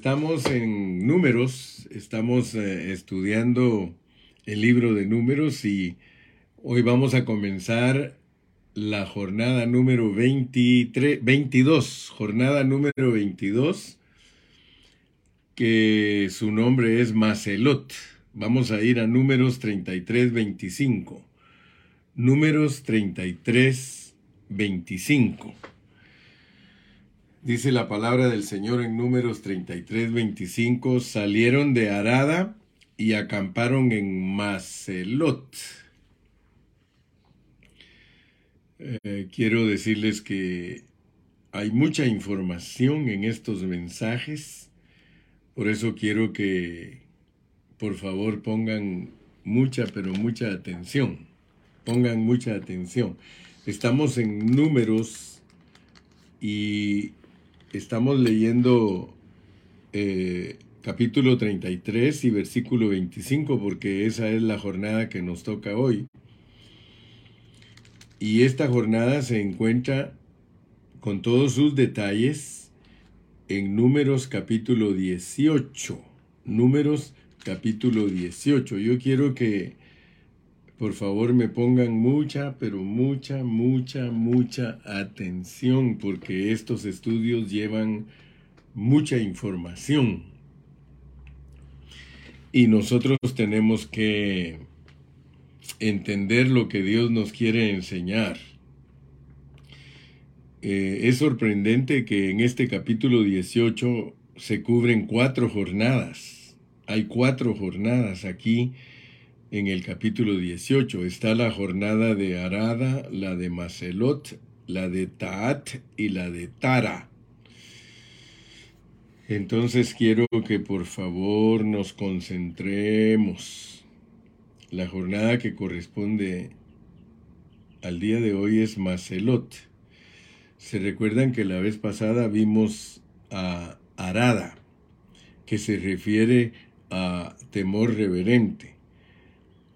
estamos en números, estamos eh, estudiando el libro de números y hoy vamos a comenzar la jornada número 23, 22, jornada número 22, que su nombre es Macelot. Vamos a ir a números 33, 25. Números 33, 25. Dice la palabra del Señor en números 33, 25, salieron de Arada y acamparon en Macelot. Eh, quiero decirles que hay mucha información en estos mensajes, por eso quiero que por favor pongan mucha, pero mucha atención, pongan mucha atención. Estamos en números y Estamos leyendo eh, capítulo 33 y versículo 25 porque esa es la jornada que nos toca hoy. Y esta jornada se encuentra con todos sus detalles en Números capítulo 18. Números capítulo 18. Yo quiero que por favor me pongan mucha, pero mucha, mucha, mucha atención porque estos estudios llevan mucha información. Y nosotros tenemos que entender lo que Dios nos quiere enseñar. Eh, es sorprendente que en este capítulo 18 se cubren cuatro jornadas. Hay cuatro jornadas aquí en el capítulo 18. Está la jornada de Arada, la de Macelot, la de Taat y la de Tara. Entonces quiero que por favor nos concentremos. La jornada que corresponde al día de hoy es Macelot. Se recuerdan que la vez pasada vimos a Arada, que se refiere a temor reverente.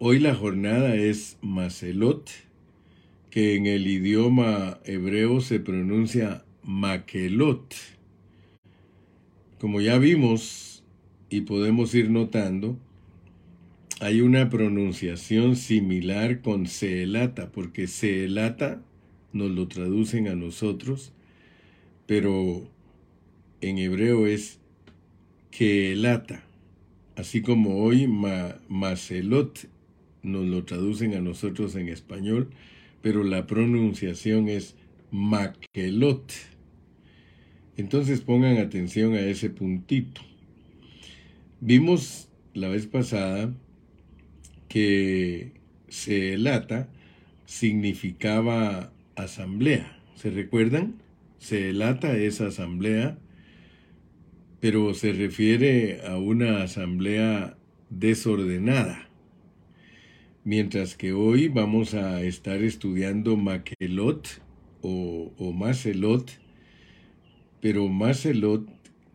Hoy la jornada es Macelot, que en el idioma hebreo se pronuncia Makelot. Como ya vimos y podemos ir notando, hay una pronunciación similar con Seelata, porque Seelata nos lo traducen a nosotros, pero en hebreo es Keelata, así como hoy Macelot nos lo traducen a nosotros en español, pero la pronunciación es maquelot. Entonces pongan atención a ese puntito. Vimos la vez pasada que Seelata significaba asamblea. ¿Se recuerdan? Seelata es asamblea, pero se refiere a una asamblea desordenada mientras que hoy vamos a estar estudiando Maquelot o, o Macelot, pero Macelot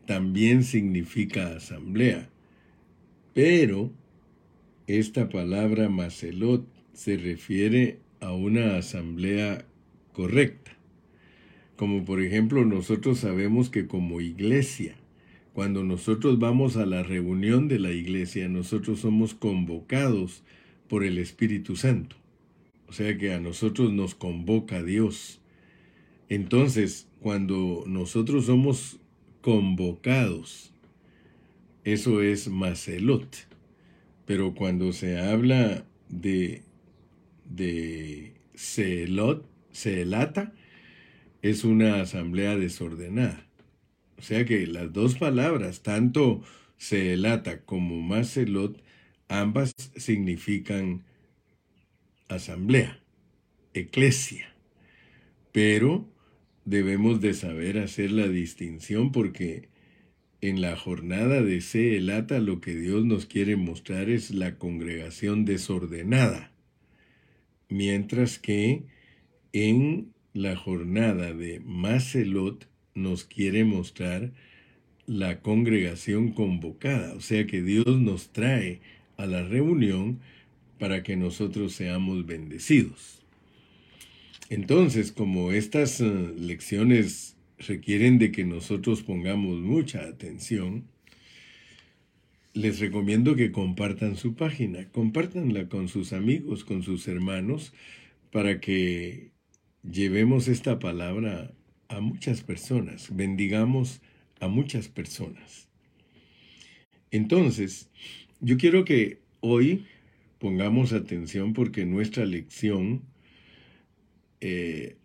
también significa asamblea. Pero esta palabra Macelot se refiere a una asamblea correcta. Como por ejemplo nosotros sabemos que como iglesia, cuando nosotros vamos a la reunión de la iglesia, nosotros somos convocados por el Espíritu Santo. O sea que a nosotros nos convoca Dios. Entonces, cuando nosotros somos convocados, eso es Macelot. Pero cuando se habla de, de Celot, Celata, es una asamblea desordenada. O sea que las dos palabras, tanto Celata como Macelot, Ambas significan asamblea, eclesia, pero debemos de saber hacer la distinción porque en la jornada de Seelata lo que Dios nos quiere mostrar es la congregación desordenada, mientras que en la jornada de Macelot nos quiere mostrar la congregación convocada, o sea que Dios nos trae a la reunión para que nosotros seamos bendecidos. Entonces, como estas eh, lecciones requieren de que nosotros pongamos mucha atención, les recomiendo que compartan su página, compártanla con sus amigos, con sus hermanos, para que llevemos esta palabra a muchas personas, bendigamos a muchas personas. Entonces, yo quiero que hoy pongamos atención porque nuestra lección eh,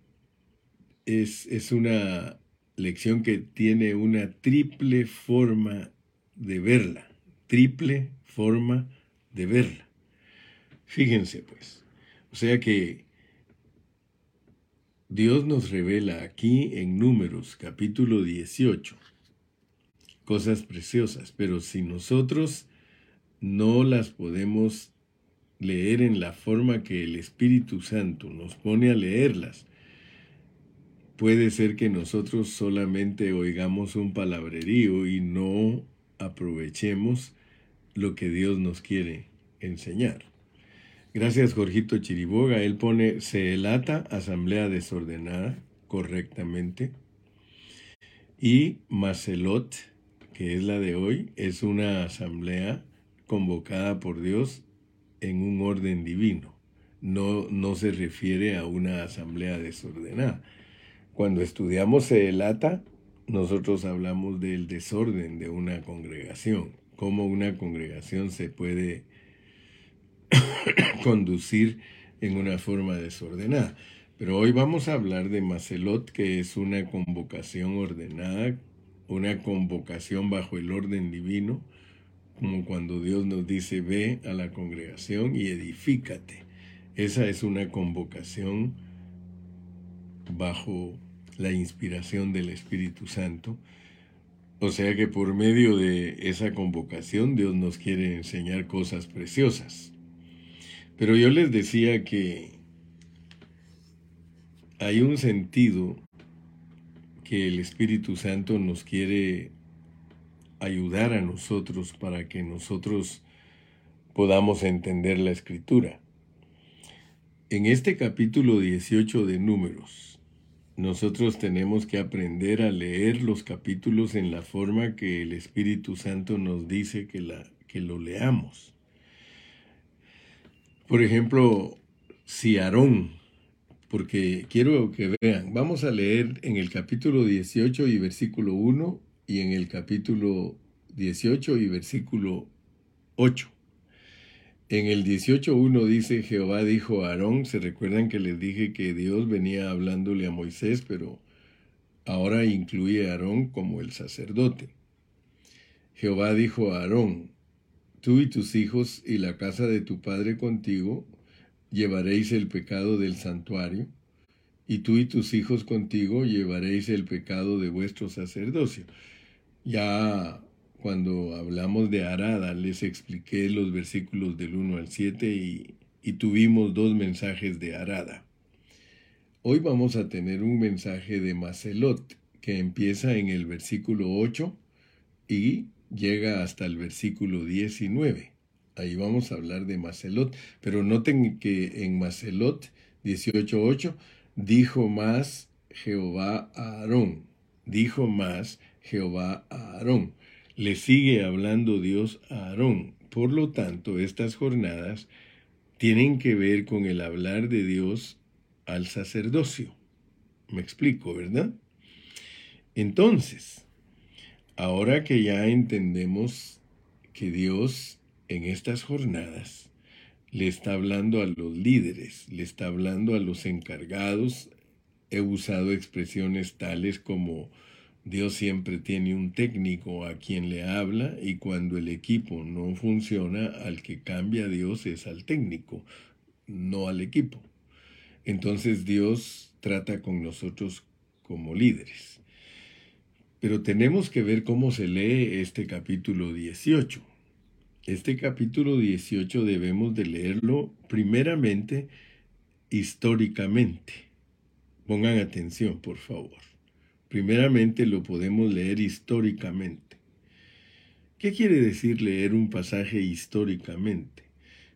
es, es una lección que tiene una triple forma de verla, triple forma de verla. Fíjense pues, o sea que Dios nos revela aquí en Números capítulo 18 cosas preciosas, pero si nosotros no las podemos leer en la forma que el Espíritu Santo nos pone a leerlas, puede ser que nosotros solamente oigamos un palabrerío y no aprovechemos lo que Dios nos quiere enseñar. Gracias, Jorgito Chiriboga. Él pone Seelata, asamblea desordenada, correctamente. Y Macelot, que es la de hoy, es una asamblea convocada por Dios en un orden divino. No, no se refiere a una asamblea desordenada. Cuando estudiamos Seelata, nosotros hablamos del desorden de una congregación, cómo una congregación se puede conducir en una forma desordenada. Pero hoy vamos a hablar de Macelot, que es una convocación ordenada, una convocación bajo el orden divino, como cuando Dios nos dice, ve a la congregación y edifícate. Esa es una convocación bajo la inspiración del Espíritu Santo. O sea que por medio de esa convocación Dios nos quiere enseñar cosas preciosas. Pero yo les decía que hay un sentido que el Espíritu Santo nos quiere ayudar a nosotros para que nosotros podamos entender la escritura. En este capítulo 18 de Números, nosotros tenemos que aprender a leer los capítulos en la forma que el Espíritu Santo nos dice que, la, que lo leamos. Por ejemplo, si Aarón, porque quiero que vean, vamos a leer en el capítulo 18 y versículo 1 y en el capítulo 18 y versículo 8. En el 18.1 dice, Jehová dijo a Aarón, se recuerdan que les dije que Dios venía hablándole a Moisés, pero ahora incluye a Aarón como el sacerdote. Jehová dijo a Aarón, Tú y tus hijos y la casa de tu padre contigo llevaréis el pecado del santuario, y tú y tus hijos contigo llevaréis el pecado de vuestro sacerdocio. Ya cuando hablamos de Arada les expliqué los versículos del 1 al 7 y, y tuvimos dos mensajes de Arada. Hoy vamos a tener un mensaje de Macelot que empieza en el versículo 8 y llega hasta el versículo 19. Ahí vamos a hablar de Macelot, pero noten que en Macelot 18.8 dijo más Jehová a Aarón, dijo más Jehová a Aarón. Le sigue hablando Dios a Aarón. Por lo tanto, estas jornadas tienen que ver con el hablar de Dios al sacerdocio. Me explico, ¿verdad? Entonces, Ahora que ya entendemos que Dios en estas jornadas le está hablando a los líderes, le está hablando a los encargados, he usado expresiones tales como Dios siempre tiene un técnico a quien le habla y cuando el equipo no funciona, al que cambia Dios es al técnico, no al equipo. Entonces Dios trata con nosotros como líderes. Pero tenemos que ver cómo se lee este capítulo 18. Este capítulo 18 debemos de leerlo primeramente históricamente. Pongan atención, por favor. Primeramente lo podemos leer históricamente. ¿Qué quiere decir leer un pasaje históricamente?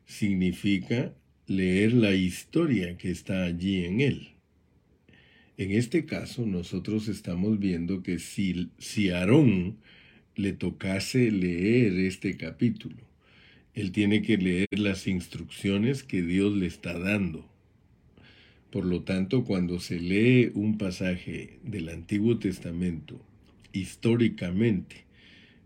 Significa leer la historia que está allí en él. En este caso, nosotros estamos viendo que si, si Aarón le tocase leer este capítulo. Él tiene que leer las instrucciones que Dios le está dando. Por lo tanto, cuando se lee un pasaje del Antiguo Testamento históricamente,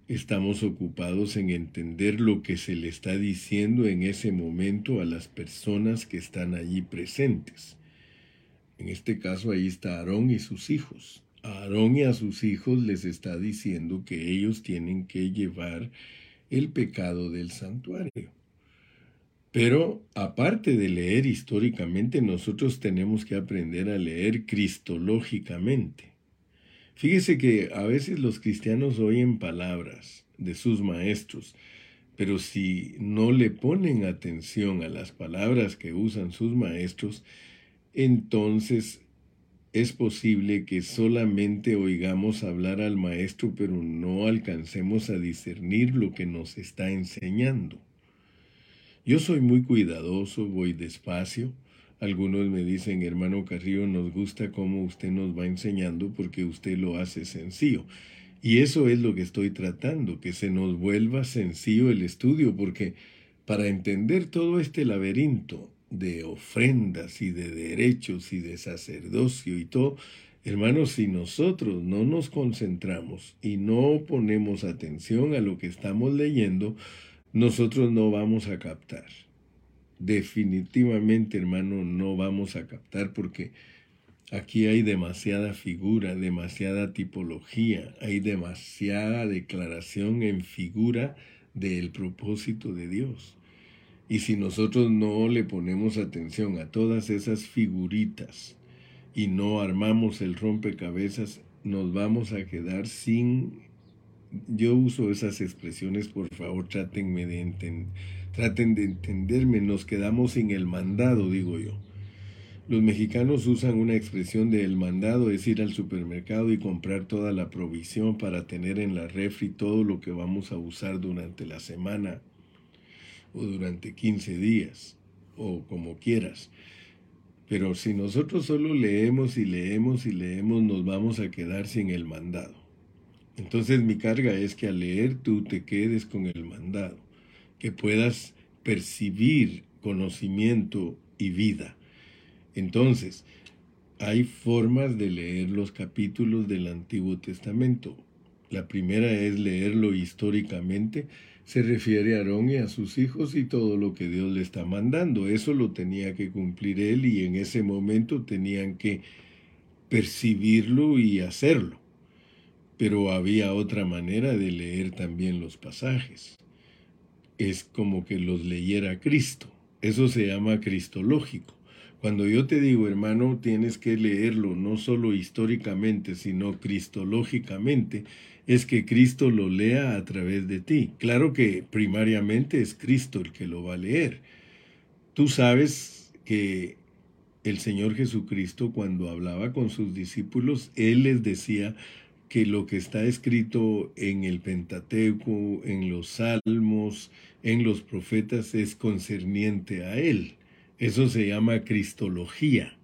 estamos ocupados en entender lo que se le está diciendo en ese momento a las personas que están allí presentes. En este caso ahí está Aarón y sus hijos. A Aarón y a sus hijos les está diciendo que ellos tienen que llevar el pecado del santuario. Pero aparte de leer históricamente, nosotros tenemos que aprender a leer cristológicamente. Fíjese que a veces los cristianos oyen palabras de sus maestros, pero si no le ponen atención a las palabras que usan sus maestros, entonces es posible que solamente oigamos hablar al maestro, pero no alcancemos a discernir lo que nos está enseñando. Yo soy muy cuidadoso, voy despacio. Algunos me dicen, hermano Carrillo, nos gusta cómo usted nos va enseñando porque usted lo hace sencillo. Y eso es lo que estoy tratando, que se nos vuelva sencillo el estudio, porque para entender todo este laberinto de ofrendas y de derechos y de sacerdocio y todo, hermanos, si nosotros no nos concentramos y no ponemos atención a lo que estamos leyendo, nosotros no vamos a captar. Definitivamente, hermano, no vamos a captar porque aquí hay demasiada figura, demasiada tipología, hay demasiada declaración en figura del propósito de Dios. Y si nosotros no le ponemos atención a todas esas figuritas y no armamos el rompecabezas, nos vamos a quedar sin yo uso esas expresiones, por favor, traten de entenderme, nos quedamos sin el mandado, digo yo. Los mexicanos usan una expresión de el mandado, es ir al supermercado y comprar toda la provisión para tener en la refri todo lo que vamos a usar durante la semana o durante 15 días o como quieras. Pero si nosotros solo leemos y leemos y leemos, nos vamos a quedar sin el mandado. Entonces mi carga es que al leer tú te quedes con el mandado, que puedas percibir conocimiento y vida. Entonces, hay formas de leer los capítulos del Antiguo Testamento. La primera es leerlo históricamente. Se refiere a Aarón y a sus hijos y todo lo que Dios le está mandando. Eso lo tenía que cumplir él y en ese momento tenían que percibirlo y hacerlo pero había otra manera de leer también los pasajes. Es como que los leyera Cristo. Eso se llama cristológico. Cuando yo te digo, hermano, tienes que leerlo no solo históricamente, sino cristológicamente, es que Cristo lo lea a través de ti. Claro que primariamente es Cristo el que lo va a leer. Tú sabes que el Señor Jesucristo cuando hablaba con sus discípulos, Él les decía, que lo que está escrito en el Pentateuco, en los Salmos, en los profetas es concerniente a Él. Eso se llama cristología.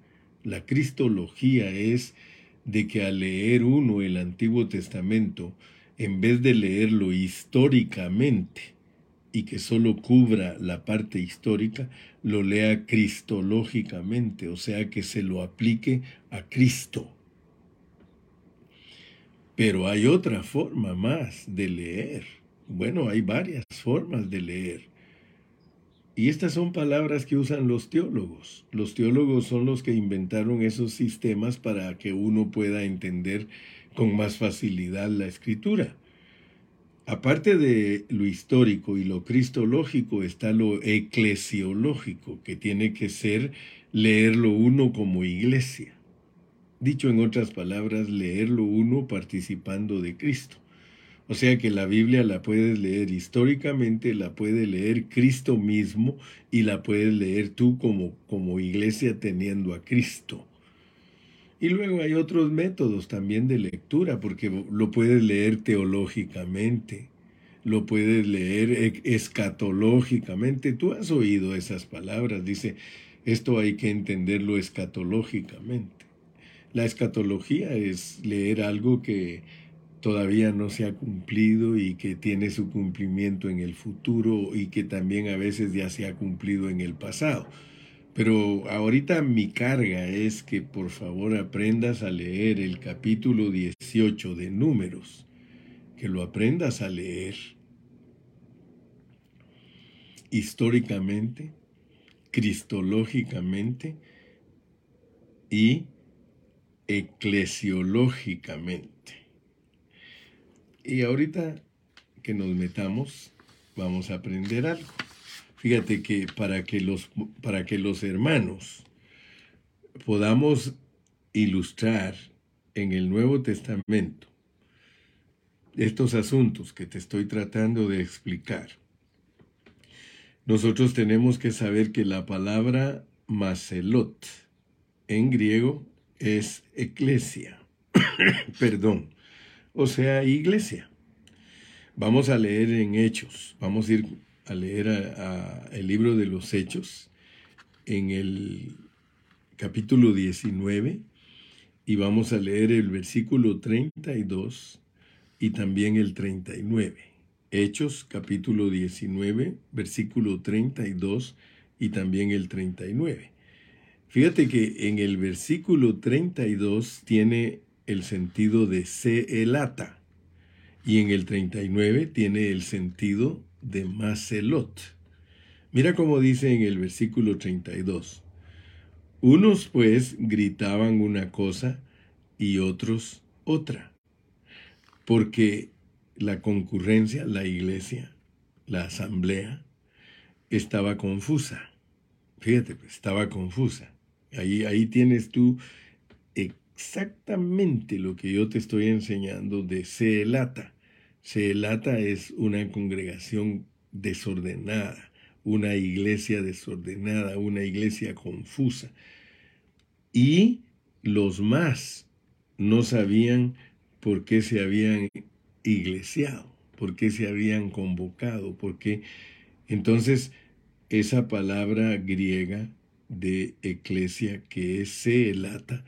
La cristología es de que al leer uno el Antiguo Testamento, en vez de leerlo históricamente y que solo cubra la parte histórica, lo lea cristológicamente, o sea que se lo aplique a Cristo. Pero hay otra forma más de leer. Bueno, hay varias formas de leer. Y estas son palabras que usan los teólogos. Los teólogos son los que inventaron esos sistemas para que uno pueda entender con más facilidad la escritura. Aparte de lo histórico y lo cristológico está lo eclesiológico, que tiene que ser leerlo uno como iglesia. Dicho en otras palabras, leerlo uno participando de Cristo. O sea que la Biblia la puedes leer históricamente, la puede leer Cristo mismo y la puedes leer tú como, como iglesia teniendo a Cristo. Y luego hay otros métodos también de lectura, porque lo puedes leer teológicamente, lo puedes leer escatológicamente. Tú has oído esas palabras, dice, esto hay que entenderlo escatológicamente. La escatología es leer algo que todavía no se ha cumplido y que tiene su cumplimiento en el futuro y que también a veces ya se ha cumplido en el pasado. Pero ahorita mi carga es que por favor aprendas a leer el capítulo 18 de números, que lo aprendas a leer históricamente, cristológicamente y eclesiológicamente. Y ahorita que nos metamos, vamos a aprender algo. Fíjate que para que los, para que los hermanos podamos ilustrar en el Nuevo Testamento estos asuntos que te estoy tratando de explicar, nosotros tenemos que saber que la palabra macelot en griego es eclesia, perdón, o sea, iglesia. Vamos a leer en Hechos, vamos a ir a leer el libro de los Hechos en el capítulo 19 y vamos a leer el versículo 32 y también el 39. Hechos capítulo 19, versículo 32 y también el 39. Fíjate que en el versículo 32 tiene el sentido de elata y en el 39 tiene el sentido de Macelot. Mira cómo dice en el versículo 32. Unos pues gritaban una cosa y otros otra, porque la concurrencia, la iglesia, la asamblea, estaba confusa. Fíjate, pues, estaba confusa. Ahí, ahí tienes tú exactamente lo que yo te estoy enseñando de Seelata. Seelata es una congregación desordenada, una iglesia desordenada, una iglesia confusa. Y los más no sabían por qué se habían iglesiado, por qué se habían convocado, porque entonces esa palabra griega de eclesia que es seelata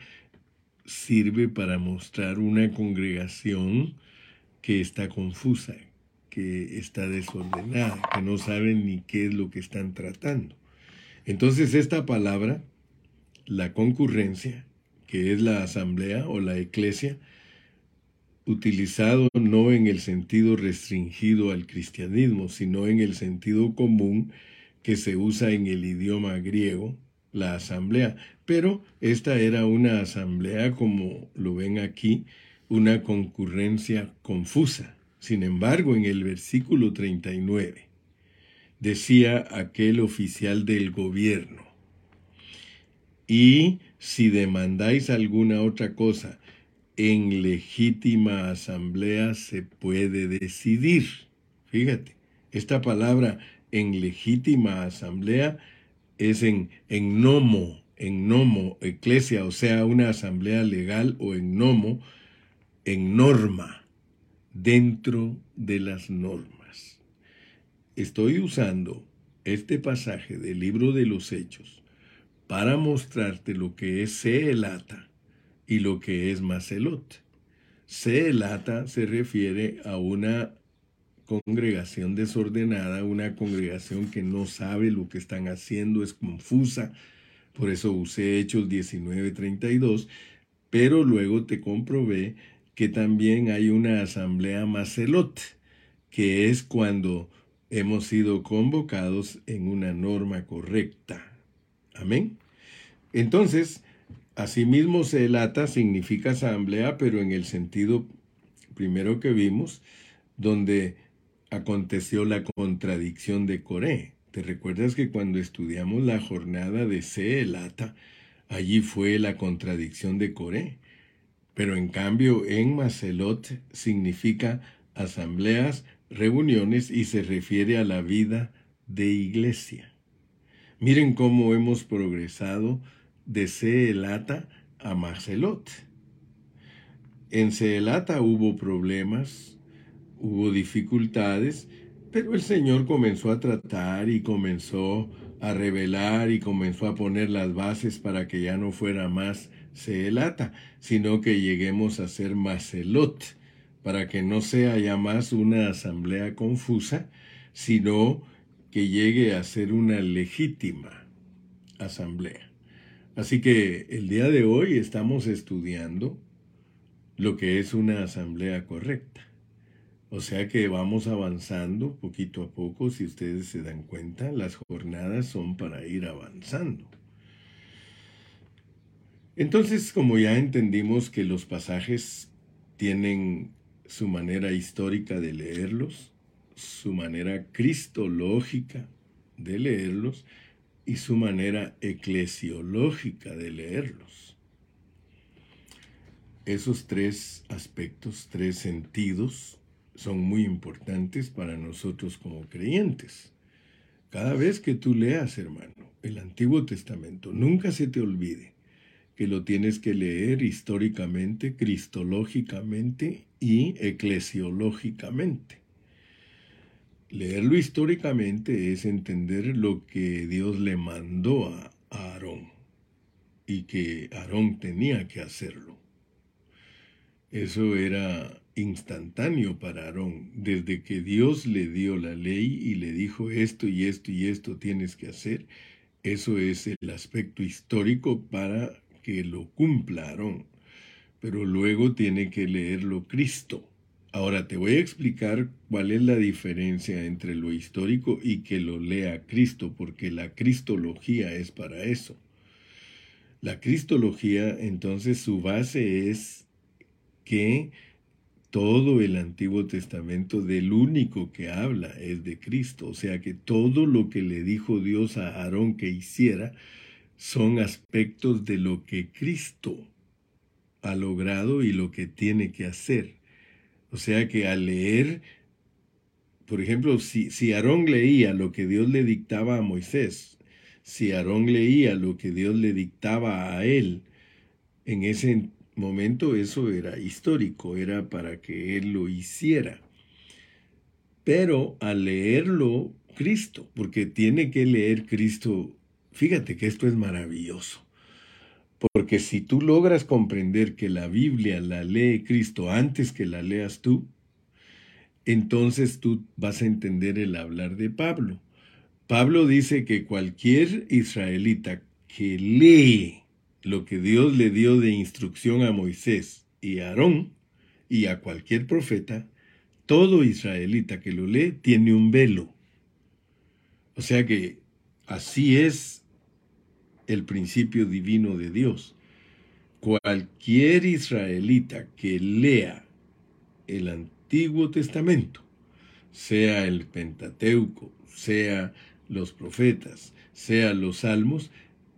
sirve para mostrar una congregación que está confusa, que está desordenada, que no saben ni qué es lo que están tratando. Entonces esta palabra, la concurrencia, que es la asamblea o la eclesia, utilizado no en el sentido restringido al cristianismo, sino en el sentido común que se usa en el idioma griego, la asamblea. Pero esta era una asamblea, como lo ven aquí, una concurrencia confusa. Sin embargo, en el versículo 39 decía aquel oficial del gobierno, y si demandáis alguna otra cosa, en legítima asamblea se puede decidir. Fíjate, esta palabra en legítima asamblea es en, en nomo, en nomo, eclesia, o sea, una asamblea legal o en nomo, en norma, dentro de las normas. Estoy usando este pasaje del libro de los Hechos para mostrarte lo que es Seelata y lo que es Macelot. Seelata se refiere a una congregación desordenada, una congregación que no sabe lo que están haciendo, es confusa. Por eso usé Hechos 19:32, pero luego te comprobé que también hay una asamblea Macelot, que es cuando hemos sido convocados en una norma correcta. Amén. Entonces, Asimismo, celata significa asamblea, pero en el sentido primero que vimos, donde aconteció la contradicción de Coré. ¿Te recuerdas que cuando estudiamos la jornada de Celata, allí fue la contradicción de Coré? Pero en cambio, en Macelot significa asambleas, reuniones y se refiere a la vida de iglesia. Miren cómo hemos progresado de Seelata a Marcelot. En Seelata hubo problemas, hubo dificultades, pero el Señor comenzó a tratar y comenzó a revelar y comenzó a poner las bases para que ya no fuera más Seelata, sino que lleguemos a ser Marcelot, para que no sea ya más una asamblea confusa, sino que llegue a ser una legítima asamblea. Así que el día de hoy estamos estudiando lo que es una asamblea correcta. O sea que vamos avanzando poquito a poco, si ustedes se dan cuenta, las jornadas son para ir avanzando. Entonces, como ya entendimos que los pasajes tienen su manera histórica de leerlos, su manera cristológica de leerlos y su manera eclesiológica de leerlos. Esos tres aspectos, tres sentidos, son muy importantes para nosotros como creyentes. Cada vez que tú leas, hermano, el Antiguo Testamento, nunca se te olvide que lo tienes que leer históricamente, cristológicamente y eclesiológicamente. Leerlo históricamente es entender lo que Dios le mandó a Aarón y que Aarón tenía que hacerlo. Eso era instantáneo para Aarón. Desde que Dios le dio la ley y le dijo esto y esto y esto tienes que hacer, eso es el aspecto histórico para que lo cumpla Aarón, pero luego tiene que leerlo Cristo. Ahora te voy a explicar cuál es la diferencia entre lo histórico y que lo lea Cristo, porque la cristología es para eso. La cristología, entonces, su base es que todo el Antiguo Testamento del único que habla es de Cristo, o sea que todo lo que le dijo Dios a Aarón que hiciera, son aspectos de lo que Cristo ha logrado y lo que tiene que hacer. O sea que al leer, por ejemplo, si, si Aarón leía lo que Dios le dictaba a Moisés, si Aarón leía lo que Dios le dictaba a él, en ese momento eso era histórico, era para que él lo hiciera. Pero al leerlo Cristo, porque tiene que leer Cristo Fíjate que esto es maravilloso. Porque si tú logras comprender que la Biblia la lee Cristo antes que la leas tú, entonces tú vas a entender el hablar de Pablo. Pablo dice que cualquier israelita que lee lo que Dios le dio de instrucción a Moisés y a Aarón y a cualquier profeta, todo israelita que lo lee tiene un velo. O sea que así es el principio divino de Dios. Cualquier israelita que lea el Antiguo Testamento, sea el Pentateuco, sea los profetas, sea los salmos,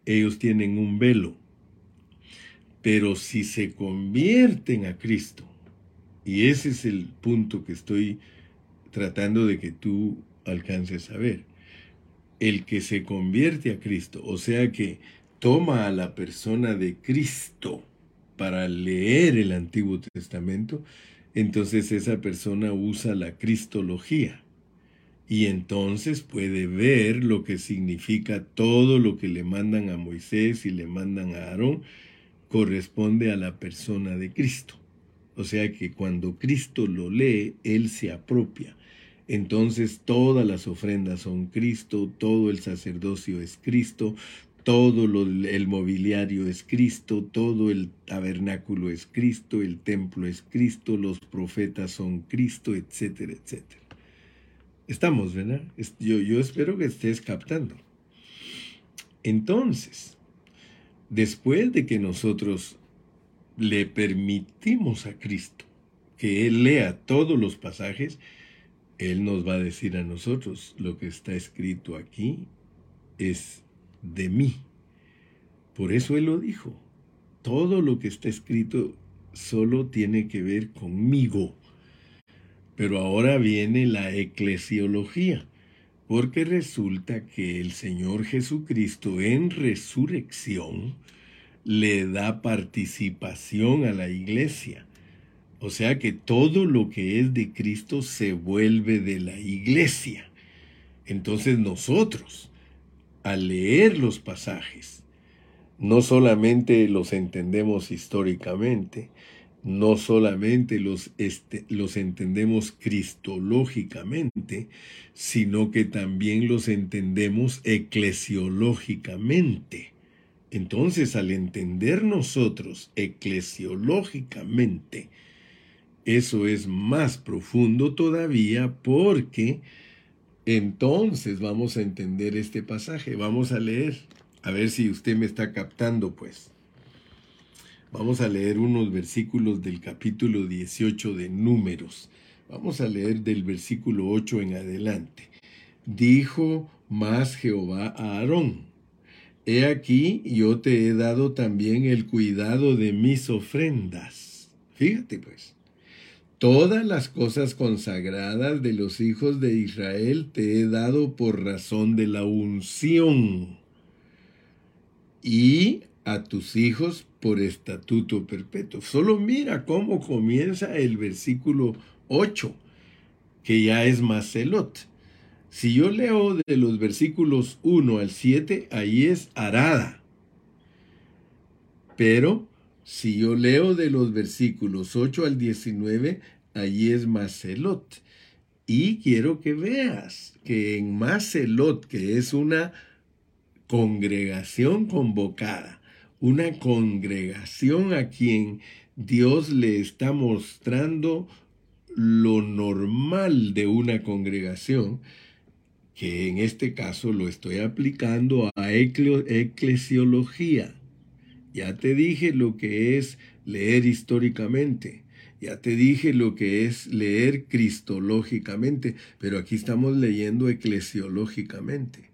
ellos tienen un velo. Pero si se convierten a Cristo, y ese es el punto que estoy tratando de que tú alcances a ver, el que se convierte a Cristo, o sea que toma a la persona de Cristo para leer el Antiguo Testamento, entonces esa persona usa la cristología. Y entonces puede ver lo que significa todo lo que le mandan a Moisés y le mandan a Aarón corresponde a la persona de Cristo. O sea que cuando Cristo lo lee, Él se apropia entonces todas las ofrendas son Cristo, todo el sacerdocio es Cristo, todo el mobiliario es Cristo, todo el tabernáculo es Cristo, el templo es Cristo, los profetas son Cristo, etcétera, etcétera. Estamos, ¿verdad? Yo, yo espero que estés captando. Entonces, después de que nosotros le permitimos a Cristo que Él lea todos los pasajes, él nos va a decir a nosotros, lo que está escrito aquí es de mí. Por eso Él lo dijo. Todo lo que está escrito solo tiene que ver conmigo. Pero ahora viene la eclesiología, porque resulta que el Señor Jesucristo en resurrección le da participación a la iglesia. O sea que todo lo que es de Cristo se vuelve de la iglesia. Entonces nosotros, al leer los pasajes, no solamente los entendemos históricamente, no solamente los, este, los entendemos cristológicamente, sino que también los entendemos eclesiológicamente. Entonces, al entender nosotros eclesiológicamente, eso es más profundo todavía porque entonces vamos a entender este pasaje. Vamos a leer, a ver si usted me está captando, pues. Vamos a leer unos versículos del capítulo 18 de Números. Vamos a leer del versículo 8 en adelante. Dijo más Jehová a Aarón, He aquí yo te he dado también el cuidado de mis ofrendas. Fíjate pues, todas las cosas consagradas de los hijos de Israel te he dado por razón de la unción. Y a tus hijos por estatuto perpetuo. Solo mira cómo comienza el versículo 8, que ya es Macelot. Si yo leo de los versículos 1 al 7, ahí es arada. Pero si yo leo de los versículos 8 al 19, ahí es Macelot. Y quiero que veas que en Macelot, que es una congregación convocada, una congregación a quien Dios le está mostrando lo normal de una congregación, que en este caso lo estoy aplicando a eclesiología. Ya te dije lo que es leer históricamente, ya te dije lo que es leer cristológicamente, pero aquí estamos leyendo eclesiológicamente.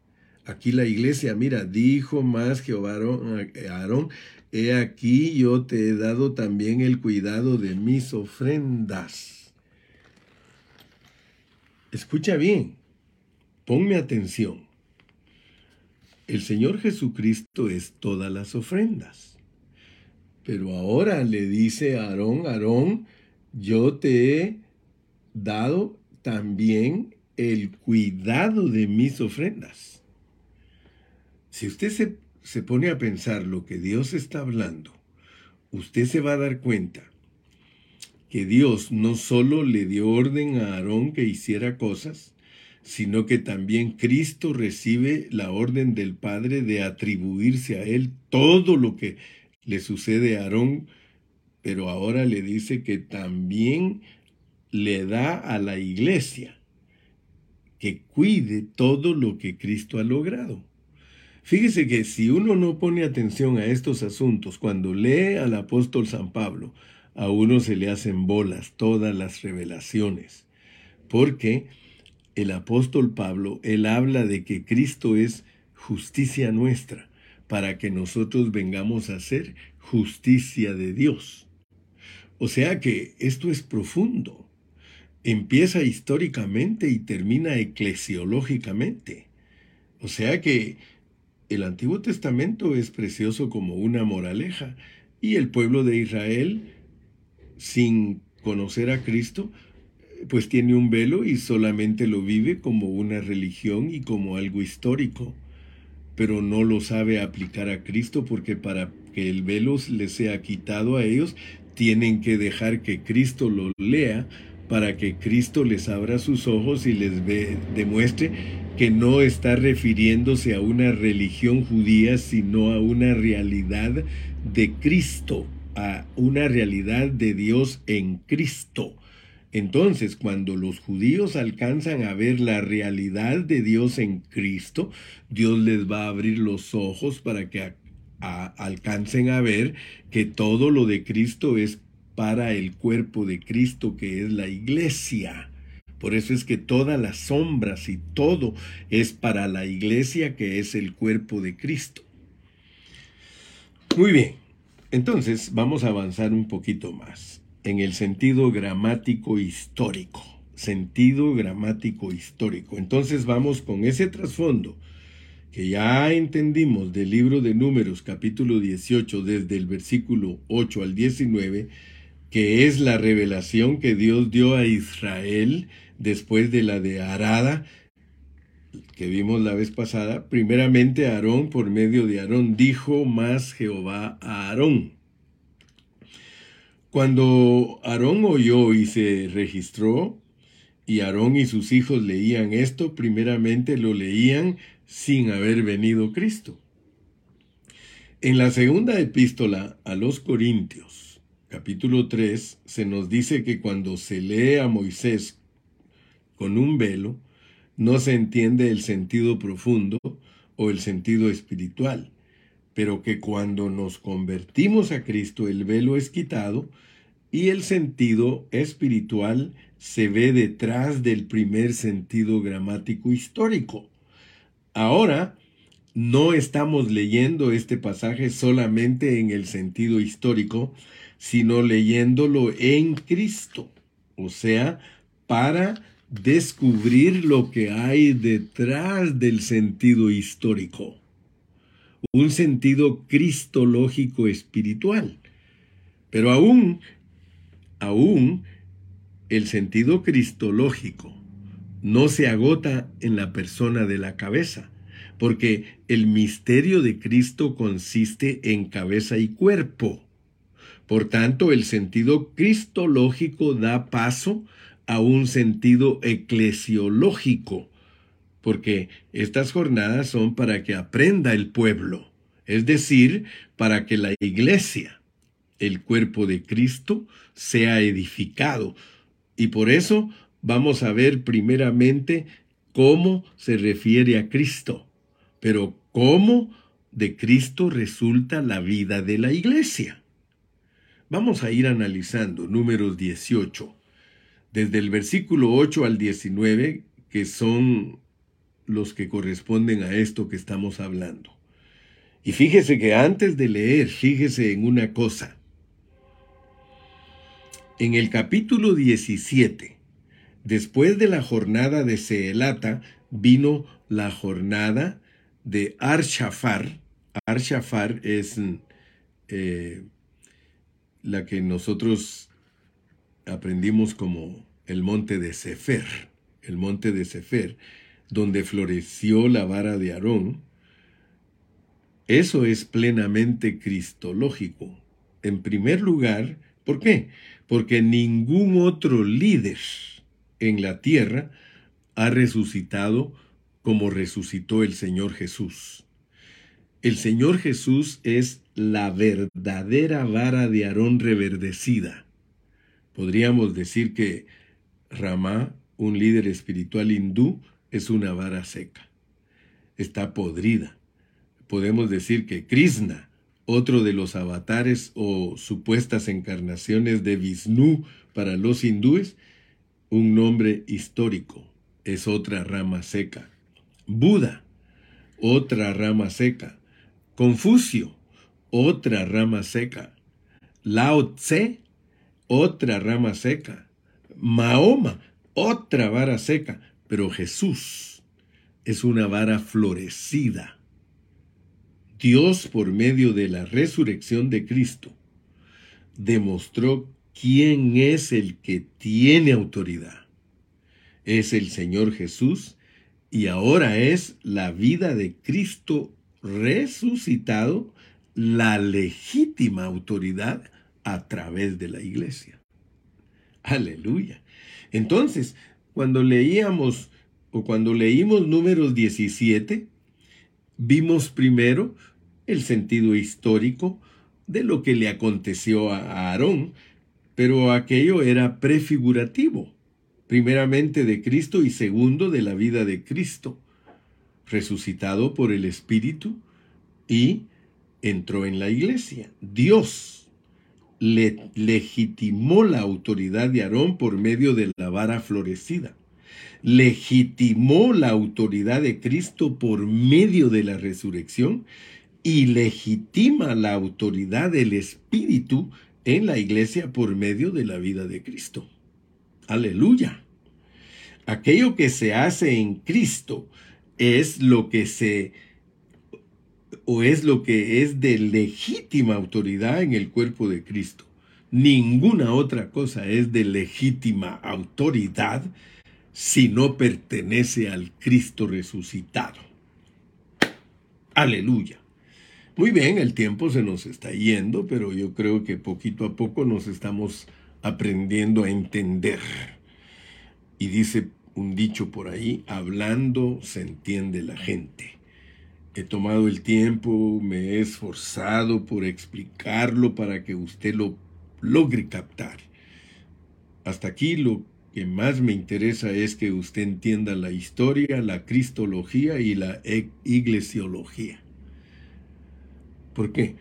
Aquí la iglesia, mira, dijo más Jehová a Aarón, he aquí yo te he dado también el cuidado de mis ofrendas. Escucha bien, ponme atención. El Señor Jesucristo es todas las ofrendas. Pero ahora le dice a Aarón, Aarón, yo te he dado también el cuidado de mis ofrendas. Si usted se, se pone a pensar lo que Dios está hablando, usted se va a dar cuenta que Dios no solo le dio orden a Aarón que hiciera cosas, sino que también Cristo recibe la orden del Padre de atribuirse a él todo lo que le sucede a Aarón, pero ahora le dice que también le da a la iglesia que cuide todo lo que Cristo ha logrado. Fíjese que si uno no pone atención a estos asuntos, cuando lee al apóstol San Pablo, a uno se le hacen bolas todas las revelaciones, porque el apóstol Pablo, él habla de que Cristo es justicia nuestra, para que nosotros vengamos a ser justicia de Dios. O sea que esto es profundo. Empieza históricamente y termina eclesiológicamente. O sea que el Antiguo Testamento es precioso como una moraleja y el pueblo de Israel, sin conocer a Cristo, pues tiene un velo y solamente lo vive como una religión y como algo histórico, pero no lo sabe aplicar a Cristo porque para que el velo les sea quitado a ellos, tienen que dejar que Cristo lo lea para que Cristo les abra sus ojos y les demuestre que no está refiriéndose a una religión judía, sino a una realidad de Cristo, a una realidad de Dios en Cristo. Entonces, cuando los judíos alcanzan a ver la realidad de Dios en Cristo, Dios les va a abrir los ojos para que alcancen a ver que todo lo de Cristo es para el cuerpo de Cristo, que es la iglesia. Por eso es que todas las sombras y todo es para la iglesia que es el cuerpo de Cristo. Muy bien, entonces vamos a avanzar un poquito más en el sentido gramático histórico. Sentido gramático histórico. Entonces vamos con ese trasfondo que ya entendimos del libro de números capítulo 18 desde el versículo 8 al 19, que es la revelación que Dios dio a Israel después de la de Arada, que vimos la vez pasada, primeramente Aarón, por medio de Aarón, dijo más Jehová a Aarón. Cuando Aarón oyó y se registró, y Aarón y sus hijos leían esto, primeramente lo leían sin haber venido Cristo. En la segunda epístola a los Corintios, capítulo 3, se nos dice que cuando se lee a Moisés con un velo, no se entiende el sentido profundo o el sentido espiritual, pero que cuando nos convertimos a Cristo el velo es quitado y el sentido espiritual se ve detrás del primer sentido gramático histórico. Ahora, no estamos leyendo este pasaje solamente en el sentido histórico, sino leyéndolo en Cristo, o sea, para descubrir lo que hay detrás del sentido histórico, un sentido cristológico espiritual. Pero aún, aún el sentido cristológico no se agota en la persona de la cabeza, porque el misterio de Cristo consiste en cabeza y cuerpo. Por tanto, el sentido cristológico da paso a un sentido eclesiológico, porque estas jornadas son para que aprenda el pueblo, es decir, para que la iglesia, el cuerpo de Cristo, sea edificado, y por eso vamos a ver primeramente cómo se refiere a Cristo, pero cómo de Cristo resulta la vida de la iglesia. Vamos a ir analizando números 18, desde el versículo 8 al 19, que son los que corresponden a esto que estamos hablando. Y fíjese que antes de leer, fíjese en una cosa. En el capítulo 17, después de la jornada de Seelata, vino la jornada de Arshafar. Arshafar es eh, la que nosotros aprendimos como el monte de Sefer, el monte de Sefer, donde floreció la vara de Aarón. Eso es plenamente cristológico. En primer lugar, ¿por qué? porque ningún otro líder en la tierra ha resucitado como resucitó el Señor Jesús. El Señor Jesús es la verdadera vara de Aarón reverdecida. Podríamos decir que Ramá, un líder espiritual hindú, es una vara seca. Está podrida. Podemos decir que Krishna, otro de los avatares o supuestas encarnaciones de Vishnu para los hindúes, un nombre histórico, es otra rama seca. Buda, otra rama seca. Confucio, otra rama seca. Lao Tse, otra rama seca. Mahoma, otra vara seca. Pero Jesús es una vara florecida Dios, por medio de la resurrección de Cristo, demostró quién es el que tiene autoridad. Es el Señor Jesús y ahora es la vida de Cristo resucitado la legítima autoridad a través de la iglesia. Aleluya. Entonces, cuando leíamos o cuando leímos números 17, vimos primero el sentido histórico de lo que le aconteció a Aarón, pero aquello era prefigurativo, primeramente de Cristo y segundo de la vida de Cristo, resucitado por el Espíritu y entró en la iglesia. Dios le legitimó la autoridad de Aarón por medio de la vara florecida. Legitimó la autoridad de Cristo por medio de la resurrección y legitima la autoridad del Espíritu en la iglesia por medio de la vida de Cristo. Aleluya. Aquello que se hace en Cristo es lo que se o es lo que es de legítima autoridad en el cuerpo de Cristo. Ninguna otra cosa es de legítima autoridad si no pertenece al Cristo resucitado. Aleluya. Muy bien, el tiempo se nos está yendo, pero yo creo que poquito a poco nos estamos aprendiendo a entender. Y dice un dicho por ahí, hablando se entiende la gente. He tomado el tiempo, me he esforzado por explicarlo para que usted lo logre captar. Hasta aquí lo que más me interesa es que usted entienda la historia, la cristología y la e-, iglesiología. ¿Por qué?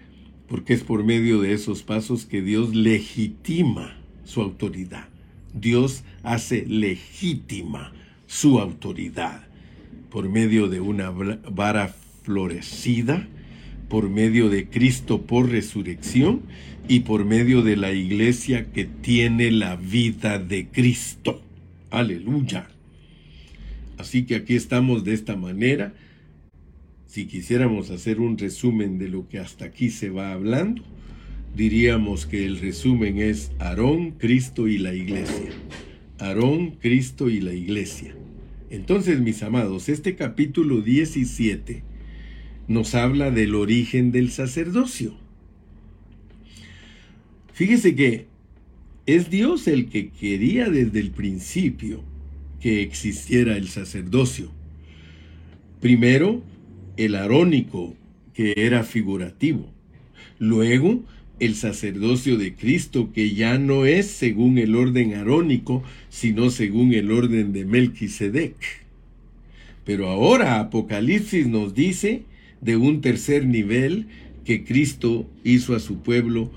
Porque es por medio de esos pasos que Dios legitima su autoridad. Dios hace legítima su autoridad por medio de una vara florecida, por medio de Cristo por resurrección y por medio de la iglesia que tiene la vida de Cristo. Aleluya. Así que aquí estamos de esta manera si quisiéramos hacer un resumen de lo que hasta aquí se va hablando, diríamos que el resumen es Aarón, Cristo y la iglesia. Aarón, Cristo y la iglesia. Entonces, mis amados, este capítulo 17 nos habla del origen del sacerdocio. Fíjese que es Dios el que quería desde el principio que existiera el sacerdocio. Primero, el arónico, que era figurativo. Luego, el sacerdocio de Cristo, que ya no es según el orden arónico, sino según el orden de Melquisedec. Pero ahora Apocalipsis nos dice de un tercer nivel que Cristo hizo a su pueblo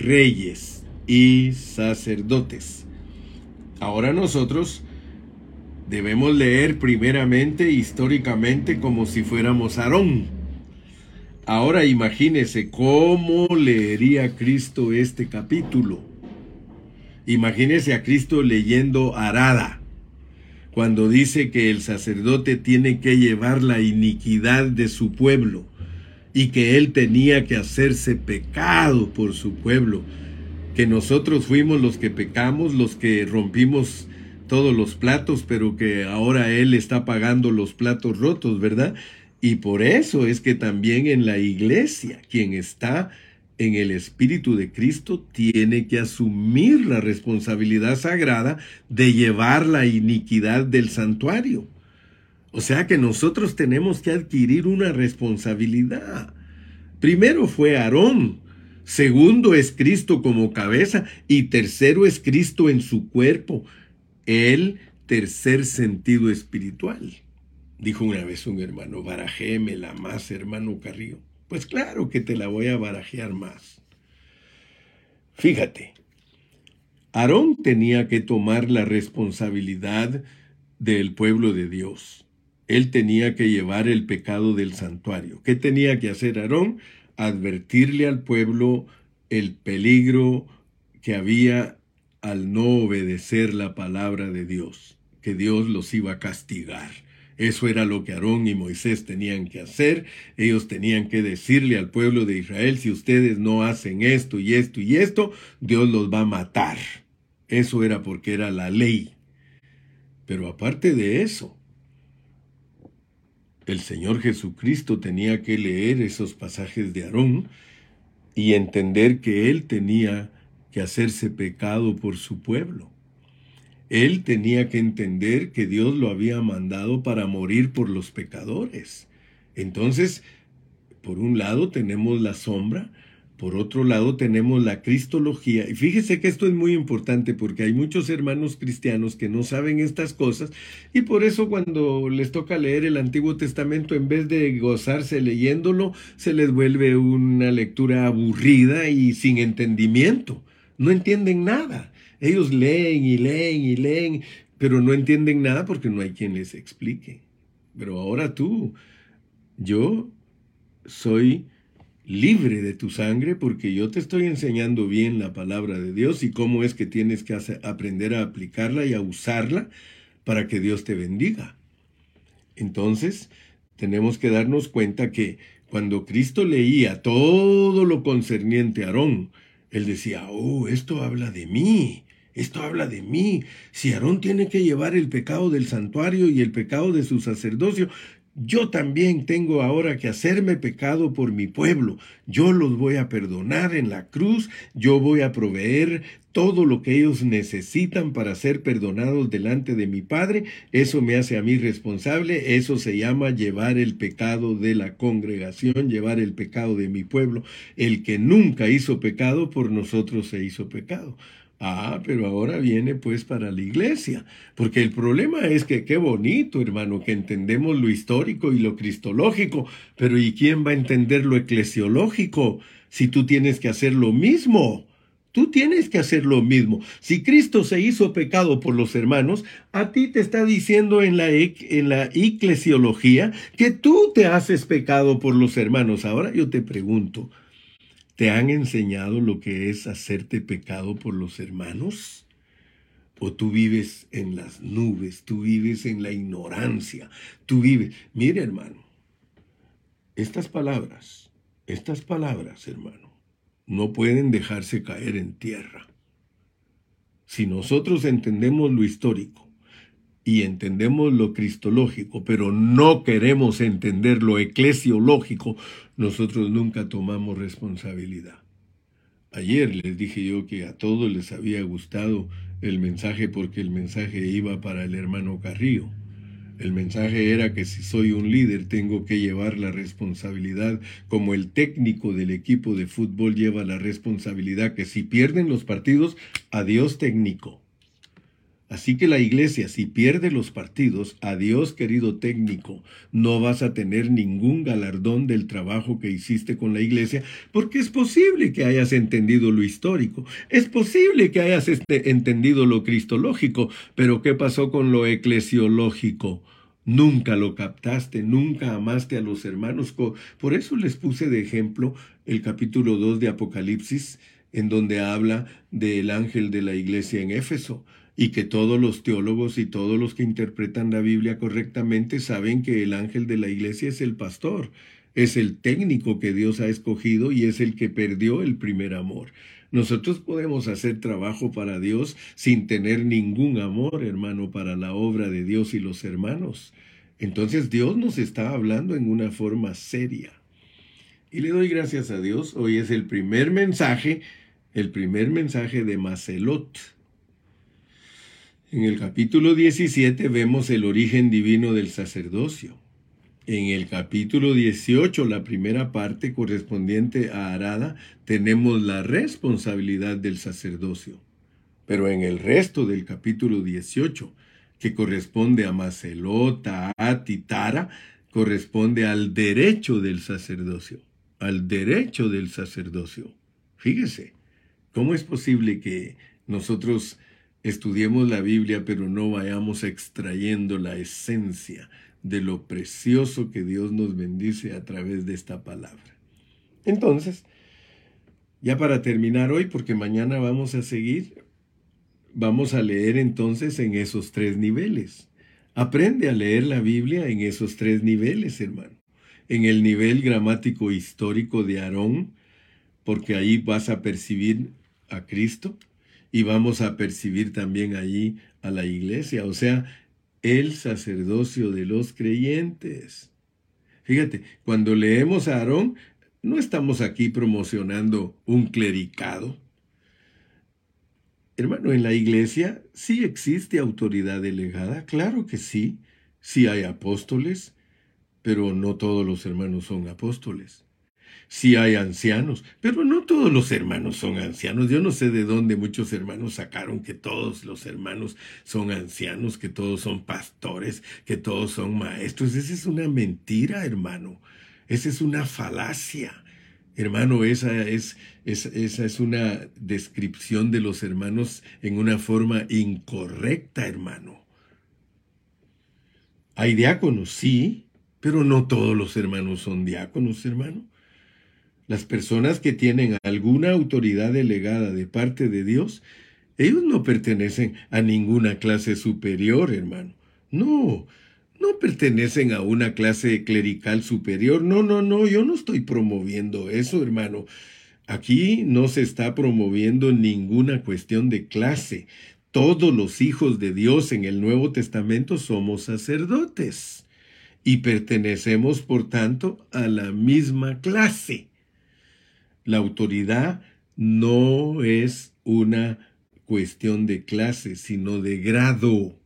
reyes y sacerdotes. Ahora nosotros Debemos leer primeramente históricamente como si fuéramos Aarón. Ahora imagínese cómo leería Cristo este capítulo. Imagínese a Cristo leyendo Arada, cuando dice que el sacerdote tiene que llevar la iniquidad de su pueblo y que él tenía que hacerse pecado por su pueblo, que nosotros fuimos los que pecamos, los que rompimos todos los platos, pero que ahora Él está pagando los platos rotos, ¿verdad? Y por eso es que también en la iglesia, quien está en el Espíritu de Cristo tiene que asumir la responsabilidad sagrada de llevar la iniquidad del santuario. O sea que nosotros tenemos que adquirir una responsabilidad. Primero fue Aarón, segundo es Cristo como cabeza y tercero es Cristo en su cuerpo el tercer sentido espiritual. Dijo una vez un hermano, barajémela más, hermano Carrillo. Pues claro que te la voy a barajear más. Fíjate, Aarón tenía que tomar la responsabilidad del pueblo de Dios. Él tenía que llevar el pecado del santuario. ¿Qué tenía que hacer Aarón? Advertirle al pueblo el peligro que había al no obedecer la palabra de Dios, que Dios los iba a castigar. Eso era lo que Aarón y Moisés tenían que hacer. Ellos tenían que decirle al pueblo de Israel, si ustedes no hacen esto y esto y esto, Dios los va a matar. Eso era porque era la ley. Pero aparte de eso, el Señor Jesucristo tenía que leer esos pasajes de Aarón y entender que él tenía que hacerse pecado por su pueblo. Él tenía que entender que Dios lo había mandado para morir por los pecadores. Entonces, por un lado tenemos la sombra, por otro lado tenemos la cristología. Y fíjese que esto es muy importante porque hay muchos hermanos cristianos que no saben estas cosas y por eso cuando les toca leer el Antiguo Testamento, en vez de gozarse leyéndolo, se les vuelve una lectura aburrida y sin entendimiento no entienden nada. Ellos leen y leen y leen, pero no entienden nada porque no hay quien les explique. Pero ahora tú, yo soy libre de tu sangre porque yo te estoy enseñando bien la palabra de Dios y cómo es que tienes que aprender a aplicarla y a usarla para que Dios te bendiga. Entonces, tenemos que darnos cuenta que cuando Cristo leía todo lo concerniente a Aarón, él decía, oh, esto habla de mí, esto habla de mí. Si Aarón tiene que llevar el pecado del santuario y el pecado de su sacerdocio, yo también tengo ahora que hacerme pecado por mi pueblo. Yo los voy a perdonar en la cruz, yo voy a proveer todo lo que ellos necesitan para ser perdonados delante de mi Padre. Eso me hace a mí responsable, eso se llama llevar el pecado de la congregación, llevar el pecado de mi pueblo. El que nunca hizo pecado, por nosotros se hizo pecado. Ah, pero ahora viene pues para la iglesia, porque el problema es que qué bonito, hermano, que entendemos lo histórico y lo cristológico, pero ¿y quién va a entender lo eclesiológico si tú tienes que hacer lo mismo? Tú tienes que hacer lo mismo. Si Cristo se hizo pecado por los hermanos, a ti te está diciendo en la, en la eclesiología que tú te haces pecado por los hermanos. Ahora yo te pregunto, ¿Te han enseñado lo que es hacerte pecado por los hermanos? ¿O tú vives en las nubes? ¿Tú vives en la ignorancia? ¿Tú vives? Mire, hermano, estas palabras, estas palabras, hermano, no pueden dejarse caer en tierra. Si nosotros entendemos lo histórico, y entendemos lo cristológico, pero no queremos entender lo eclesiológico, nosotros nunca tomamos responsabilidad. Ayer les dije yo que a todos les había gustado el mensaje porque el mensaje iba para el hermano Carrillo. El mensaje era que si soy un líder tengo que llevar la responsabilidad como el técnico del equipo de fútbol lleva la responsabilidad que si pierden los partidos, adiós técnico. Así que la iglesia, si pierde los partidos, adiós querido técnico, no vas a tener ningún galardón del trabajo que hiciste con la iglesia, porque es posible que hayas entendido lo histórico, es posible que hayas este, entendido lo cristológico, pero ¿qué pasó con lo eclesiológico? Nunca lo captaste, nunca amaste a los hermanos. Por eso les puse de ejemplo el capítulo 2 de Apocalipsis, en donde habla del ángel de la iglesia en Éfeso y que todos los teólogos y todos los que interpretan la Biblia correctamente saben que el ángel de la iglesia es el pastor, es el técnico que Dios ha escogido y es el que perdió el primer amor. Nosotros podemos hacer trabajo para Dios sin tener ningún amor, hermano, para la obra de Dios y los hermanos. Entonces Dios nos está hablando en una forma seria. Y le doy gracias a Dios. Hoy es el primer mensaje, el primer mensaje de Macelot en el capítulo 17 vemos el origen divino del sacerdocio. En el capítulo 18, la primera parte correspondiente a Arada, tenemos la responsabilidad del sacerdocio. Pero en el resto del capítulo 18, que corresponde a Macelota, a Titara, corresponde al derecho del sacerdocio. Al derecho del sacerdocio. Fíjese, ¿cómo es posible que nosotros estudiemos la Biblia, pero no vayamos extrayendo la esencia de lo precioso que Dios nos bendice a través de esta palabra. Entonces, ya para terminar hoy, porque mañana vamos a seguir, vamos a leer entonces en esos tres niveles. Aprende a leer la Biblia en esos tres niveles, hermano. En el nivel gramático histórico de Aarón, porque ahí vas a percibir a Cristo y vamos a percibir también allí a la iglesia, o sea, el sacerdocio de los creyentes. Fíjate, cuando leemos a Aarón, no estamos aquí promocionando un clericado. Hermano, en la iglesia sí existe autoridad delegada, claro que sí, sí hay apóstoles, pero no todos los hermanos son apóstoles sí hay ancianos, pero no todos los hermanos son ancianos. Yo no sé de dónde muchos hermanos sacaron que todos los hermanos son ancianos, que todos son pastores, que todos son maestros. Esa es una mentira, hermano. Esa es una falacia. Hermano, esa es, esa es una descripción de los hermanos en una forma incorrecta, hermano. Hay diáconos, sí, pero no todos los hermanos son diáconos, hermano. Las personas que tienen alguna autoridad delegada de parte de Dios, ellos no pertenecen a ninguna clase superior, hermano. No, no pertenecen a una clase clerical superior. No, no, no, yo no estoy promoviendo eso, hermano. Aquí no se está promoviendo ninguna cuestión de clase. Todos los hijos de Dios en el Nuevo Testamento somos sacerdotes. y pertenecemos, por tanto, a la misma clase. La autoridad no es una cuestión de clase, sino de grado.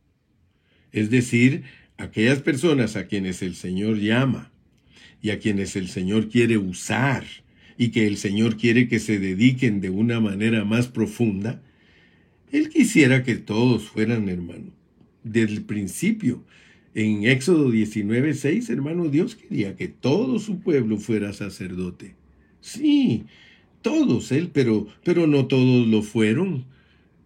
Es decir, aquellas personas a quienes el Señor llama y a quienes el Señor quiere usar y que el Señor quiere que se dediquen de una manera más profunda, Él quisiera que todos fueran hermano. Desde el principio, en Éxodo 19, 6, hermano, Dios quería que todo su pueblo fuera sacerdote. Sí, todos él, pero, pero no todos lo fueron.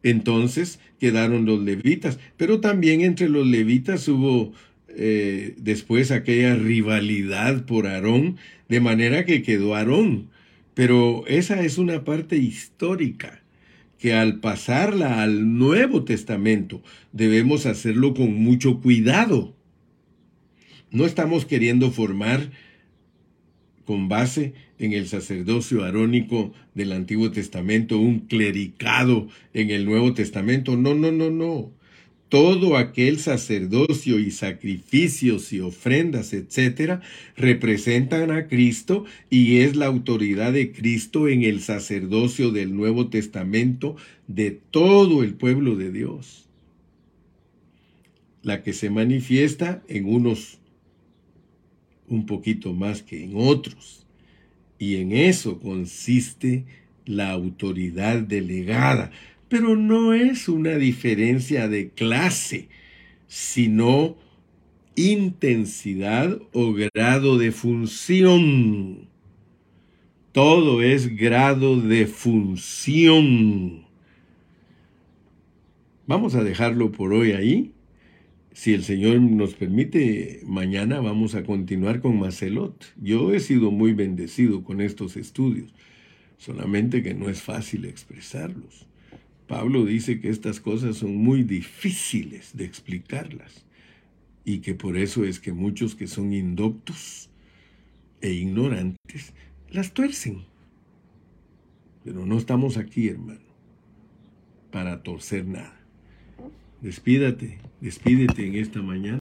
Entonces quedaron los levitas, pero también entre los levitas hubo eh, después aquella rivalidad por Aarón, de manera que quedó Aarón. Pero esa es una parte histórica que al pasarla al Nuevo Testamento debemos hacerlo con mucho cuidado. No estamos queriendo formar con base en el sacerdocio arónico del Antiguo Testamento, un clericado en el Nuevo Testamento. No, no, no, no. Todo aquel sacerdocio y sacrificios y ofrendas, etcétera, representan a Cristo y es la autoridad de Cristo en el sacerdocio del Nuevo Testamento de todo el pueblo de Dios. La que se manifiesta en unos un poquito más que en otros. Y en eso consiste la autoridad delegada. Pero no es una diferencia de clase, sino intensidad o grado de función. Todo es grado de función. Vamos a dejarlo por hoy ahí si el Señor nos permite, mañana vamos a continuar con Macelot. Yo he sido muy bendecido con estos estudios, solamente que no es fácil expresarlos. Pablo dice que estas cosas son muy difíciles de explicarlas y que por eso es que muchos que son indoctos e ignorantes las tuercen. Pero no estamos aquí, hermano, para torcer nada. Despídate, despídete en esta mañana.